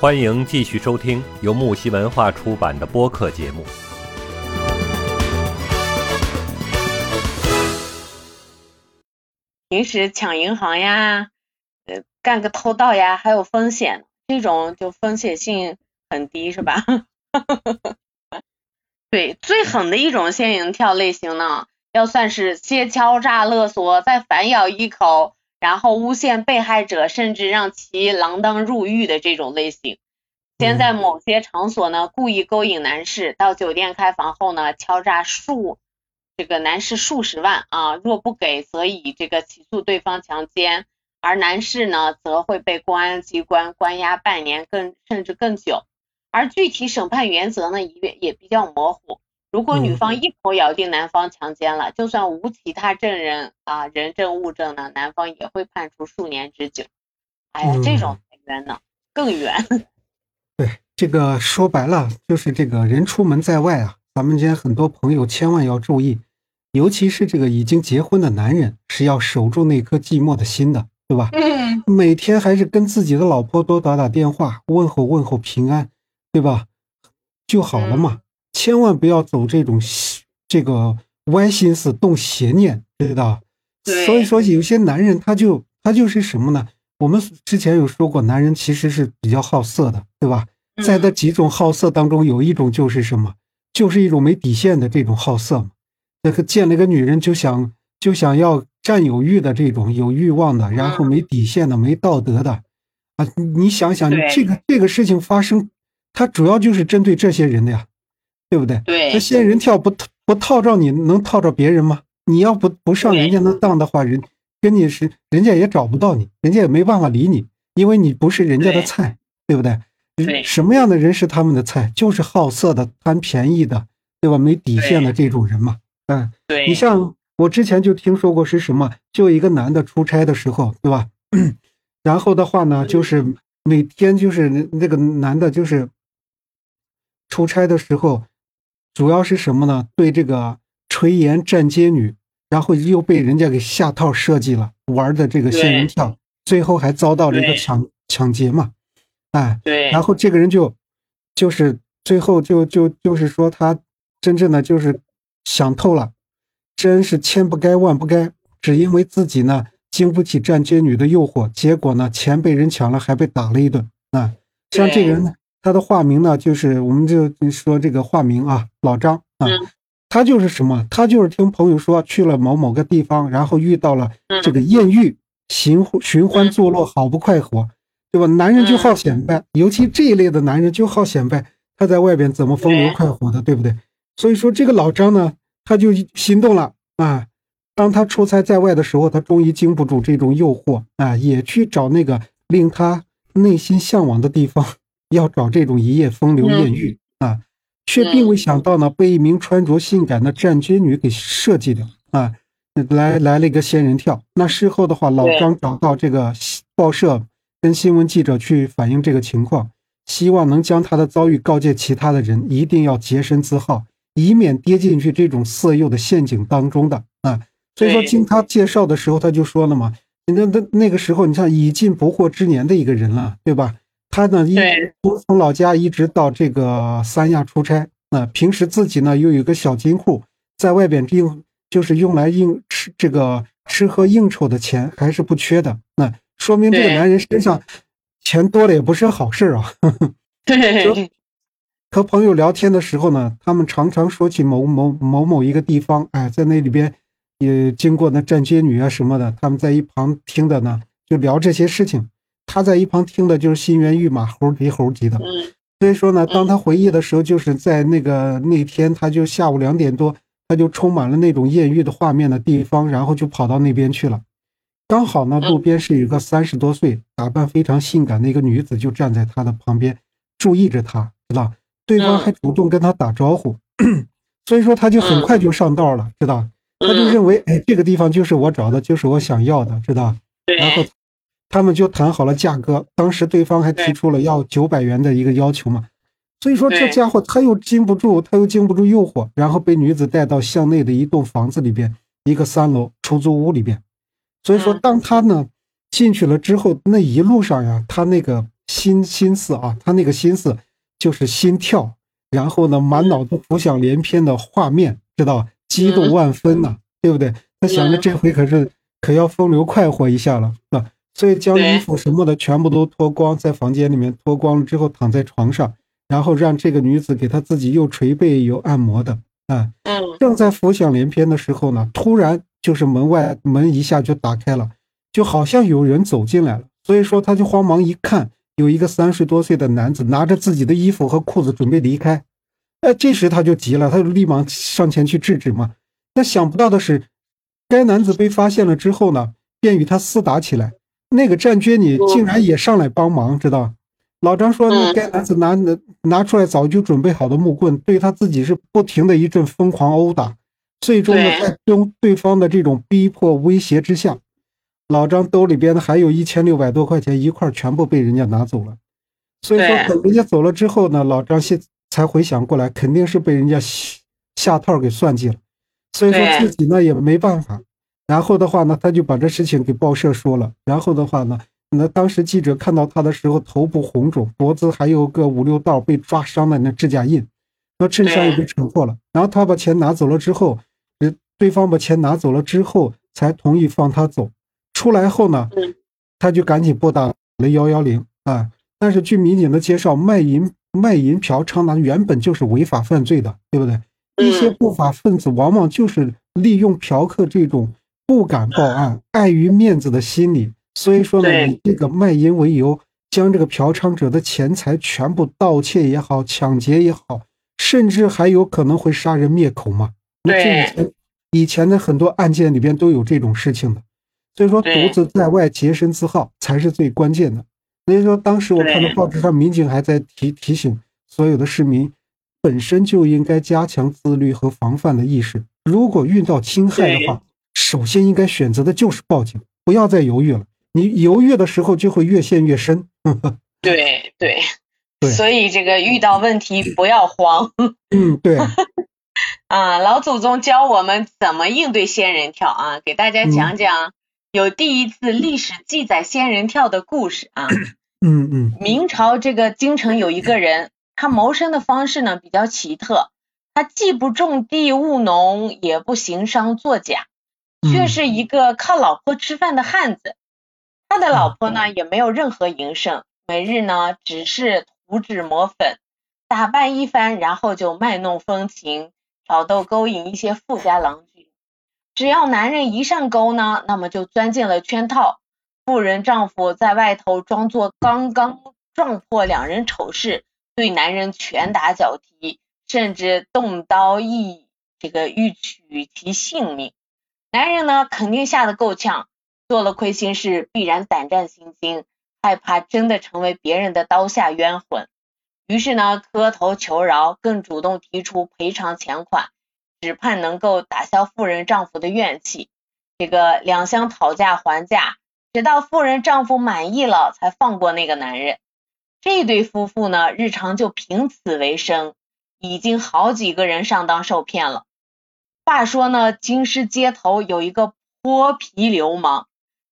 欢迎继续收听由木西文化出版的播客节目。平时抢银行呀，呃，干个偷盗呀，还有风险，这种就风险性很低，是吧？对，最狠的一种仙人跳类型呢，要算是先敲诈勒索，再反咬一口。然后诬陷被害者，甚至让其锒铛入狱的这种类型，先在某些场所呢故意勾引男士，到酒店开房后呢敲诈数这个男士数十万啊，若不给，则以这个起诉对方强奸，而男士呢则会被公安机关关押半年更甚至更久，而具体审判原则呢也也比较模糊。如果女方一口咬定男方强奸了，就算无其他证人啊人证物证呢，男方也会判处数年之久。哎呀，这种太冤了，更冤。对，这个说白了就是这个人出门在外啊，咱们间很多朋友千万要注意，尤其是这个已经结婚的男人，是要守住那颗寂寞的心的，对吧？嗯。每天还是跟自己的老婆多打打电话，问候问候平安，对吧？就好了嘛。千万不要走这种这个歪心思、动邪念，知道？所以说，有些男人他就他就是什么呢？我们之前有说过，男人其实是比较好色的，对吧？在这几种好色当中，有一种就是什么？就是一种没底线的这种好色嘛。那个见了个女人就想就想要占有欲的这种有欲望的，然后没底线的、没道德的啊！你想想，这个这个事情发生，它主要就是针对这些人的呀。对不对？对，那仙人跳不不套着你能套着别人吗？你要不不上人家那当的话，人跟你是人家也找不到你，人家也没办法理你，因为你不是人家的菜，对不对？对，什么样的人是他们的菜？就是好色的、贪便宜的，对吧？没底线的这种人嘛。嗯，对。你像我之前就听说过是什么？就一个男的出差的时候，对吧？然后的话呢，就是每天就是那个男的，就是出差的时候。主要是什么呢？对这个垂涎站街女，然后又被人家给下套设计了，玩的这个仙人跳，最后还遭到了一个抢抢劫嘛，哎，对，然后这个人就就是最后就就就是说他真正的就是想透了，真是千不该万不该，只因为自己呢经不起站街女的诱惑，结果呢钱被人抢了，还被打了一顿啊，像这个人呢。他的化名呢，就是我们就说这个化名啊，老张啊，他就是什么？他就是听朋友说去了某某个地方，然后遇到了这个艳遇，寻寻欢作乐，好不快活，对吧？男人就好显摆，尤其这一类的男人就好显摆，他在外边怎么风流快活的，对不对？所以说这个老张呢，他就心动了啊。当他出差在外的时候，他终于经不住这种诱惑啊，也去找那个令他内心向往的地方。要找这种一夜风流艳遇啊，却并未想到呢，被一名穿着性感的站街女给设计了啊，来来了一个仙人跳。那事后的话，老张找到这个报社，跟新闻记者去反映这个情况，希望能将他的遭遇告诫其他的人，一定要洁身自好，以免跌进去这种色诱的陷阱当中的啊。所以说，经他介绍的时候，他就说了嘛，那那那个时候，你像已近不惑之年的一个人了，对吧？他呢，一从从老家一直到这个三亚出差，那平时自己呢又有个小金库，在外边用就是用来应吃这个吃喝应酬的钱还是不缺的。那说明这个男人身上钱多了也不是好事啊。对。和朋友聊天的时候呢，他们常常说起某某某某一个地方，哎，在那里边也经过那站街女啊什么的，他们在一旁听的呢，就聊这些事情。他在一旁听的就是心猿意马、猴急猴急的。所以说呢，当他回忆的时候，就是在那个那天，他就下午两点多，他就充满了那种艳遇的画面的地方，然后就跑到那边去了。刚好呢，路边是一个三十多岁、打扮非常性感的一个女子，就站在他的旁边，注意着他，知道？对方还主动跟他打招呼，所以说他就很快就上道了，知道？他就认为，哎，这个地方就是我找的，就是我想要的，知道？然后。他们就谈好了价格，当时对方还提出了要九百元的一个要求嘛，所以说这家伙他又经不住，他又经不住诱惑，然后被女子带到巷内的一栋房子里边，一个三楼出租屋里边。所以说，当他呢进去了之后，那一路上呀，他那个心心思啊，他那个心思就是心跳，然后呢，满脑子浮想联翩的画面，知道激动万分呐，对不对？他想着这回可是可要风流快活一下了，啊，所以将衣服什么的全部都脱光，在房间里面脱光了之后，躺在床上，然后让这个女子给她自己又捶背又按摩的，啊，嗯，正在浮想联翩的时候呢，突然就是门外门一下就打开了，就好像有人走进来了。所以说，他就慌忙一看，有一个三十多岁的男子拿着自己的衣服和裤子准备离开。哎，这时他就急了，他就立马上前去制止嘛。那想不到的是，该男子被发现了之后呢，便与他厮打起来。那个战军你竟然也上来帮忙，知道？老张说，那该男子拿拿拿出来早就准备好的木棍，对他自己是不停的一阵疯狂殴打。最终呢，在对对方的这种逼迫威胁之下。老张兜里边的还有一千六百多块钱，一块全部被人家拿走了。所以说，等人家走了之后呢，老张现才回想过来，肯定是被人家下套给算计了。所以说自己呢也没办法。然后的话呢，他就把这事情给报社说了。然后的话呢，那当时记者看到他的时候，头部红肿，脖子还有个五六道被抓伤的那指甲印，那衬衫也被扯破了。然后他把钱拿走了之后，呃，对方把钱拿走了之后，才同意放他走。出来后呢，他就赶紧拨打了幺幺零啊。但是据民警的介绍，卖淫、卖淫嫖娼呢，原本就是违法犯罪的，对不对？一些不法分子往往就是利用嫖客这种不敢报案、碍于面子的心理，所以说呢，以这个卖淫为由，将这个嫖娼者的钱财全部盗窃也好、抢劫也好，甚至还有可能会杀人灭口嘛。那这以前以前的很多案件里边都有这种事情的。所以说，独自在外洁身自好才是最关键的。所以说，当时我看到报纸上，民警还在提提醒所有的市民，本身就应该加强自律和防范的意识。如果遇到侵害的话，首先应该选择的就是报警，不要再犹豫了。你犹豫的时候，就会越陷越深。对对对，所以这个遇到问题不要慌。嗯，对。啊，老祖宗教我们怎么应对仙人跳啊，给大家讲讲。有第一次历史记载仙人跳的故事啊，嗯嗯，明朝这个京城有一个人，他谋生的方式呢比较奇特，他既不种地务农，也不行商作甲，却是一个靠老婆吃饭的汉子。他的老婆呢也没有任何营生，每日呢只是涂脂抹粉，打扮一番，然后就卖弄风情，挑逗勾引一些富家郎君。只要男人一上钩呢，那么就钻进了圈套。妇人丈夫在外头装作刚刚撞破两人丑事，对男人拳打脚踢，甚至动刀一这个欲取其性命。男人呢，肯定吓得够呛，做了亏心事，必然胆战心惊，害怕真的成为别人的刀下冤魂。于是呢，磕头求饶，更主动提出赔偿钱款。只盼能够打消富人丈夫的怨气，这个两相讨价还价，直到富人丈夫满意了，才放过那个男人。这对夫妇呢，日常就凭此为生，已经好几个人上当受骗了。话说呢，京师街头有一个泼皮流氓，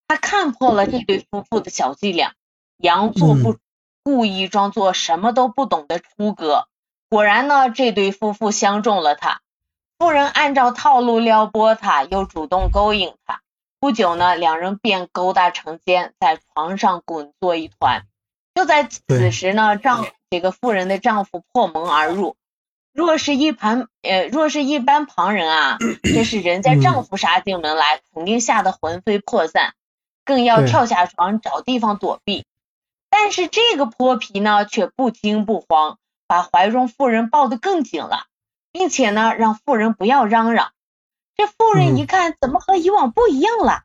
他看破了这对夫妇的小伎俩，佯作不故意装作什么都不懂的出格。果然呢，这对夫妇相中了他。妇人按照套路撩拨他，又主动勾引他。不久呢，两人便勾搭成奸，在床上滚作一团。就在此时呢，丈这个妇人的丈夫破门而入。若是一盘呃，若是一般旁人啊，这是人家丈夫杀进门来，肯定吓得魂飞魄散，更要跳下床找地方躲避。但是这个泼皮呢，却不惊不慌，把怀中妇人抱得更紧了。并且呢，让妇人不要嚷嚷。这妇人一看，怎么和以往不一样了？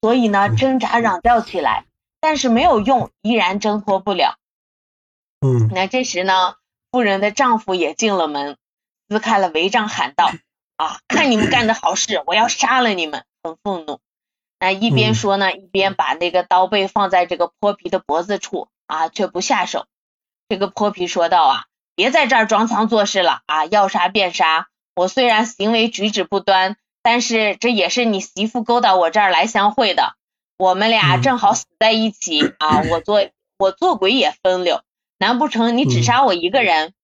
所以呢，挣扎嚷叫起来，但是没有用，依然挣脱不了。嗯，那这时呢，妇人的丈夫也进了门，撕开了帷帐，喊道：“啊，看你们干的好事，我要杀了你们！”很愤怒。那一边说呢，一边把那个刀背放在这个泼皮的脖子处，啊，却不下手。这个泼皮说道：“啊。”别在这儿装腔作势了啊！要杀便杀。我虽然行为举止不端，但是这也是你媳妇勾到我这儿来相会的。我们俩正好死在一起啊！我做我做鬼也分了，难不成你只杀我一个人？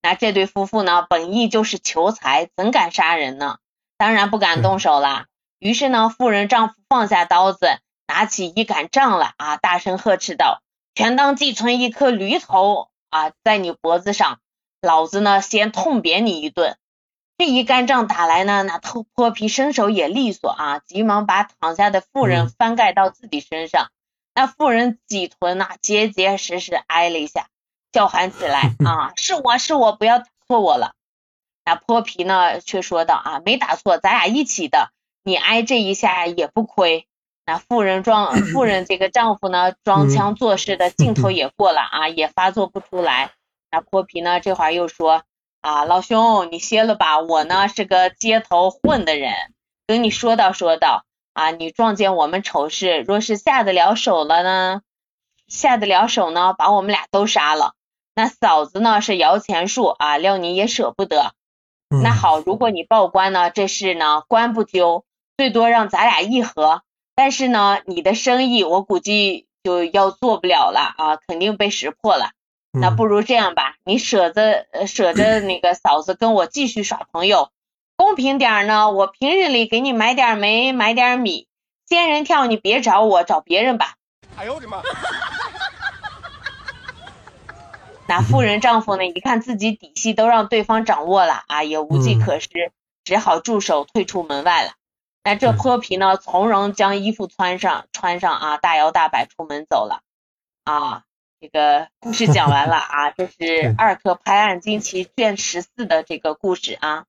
那这对夫妇呢，本意就是求财，怎敢杀人呢？当然不敢动手啦。于是呢，妇人丈夫放下刀子，拿起一杆杖来啊，大声呵斥道：“全当寄存一颗驴头啊，在你脖子上，老子呢先痛扁你一顿。”这一杆杖打来呢，那头泼皮身手也利索啊，急忙把躺下的妇人翻盖到自己身上。那妇人挤臀呐，结结实实挨了一下，叫喊起来 啊：“是我是我，不要打错我了。”那泼皮呢，却说道：“啊，没打错，咱俩一起的。你挨这一下也不亏。”那妇人装妇人这个丈夫呢，装腔作势的劲头也过了啊，也发作不出来。那泼皮呢，这会儿又说：“啊，老兄，你歇了吧，我呢是个街头混的人，跟你说道说道啊，你撞见我们丑事，若是下得了手了呢，下得了手呢，把我们俩都杀了。那嫂子呢是摇钱树啊，料你也舍不得。”那好，如果你报官呢，这事呢官不丢，最多让咱俩议和。但是呢，你的生意我估计就要做不了了啊，肯定被识破了。那不如这样吧，你舍着舍着那个嫂子跟我继续耍朋友，公平点呢，我平日里给你买点煤，买点米。仙人跳你别找我，找别人吧。哎呦我的妈！那妇人丈夫呢？一看自己底细都让对方掌握了啊，也无计可施，只好住手退出门外了。那这泼皮呢，从容将衣服穿上，穿上啊，大摇大摆出门走了。啊，这个故事讲完了啊，这是 《二课拍案惊奇》卷十四的这个故事啊。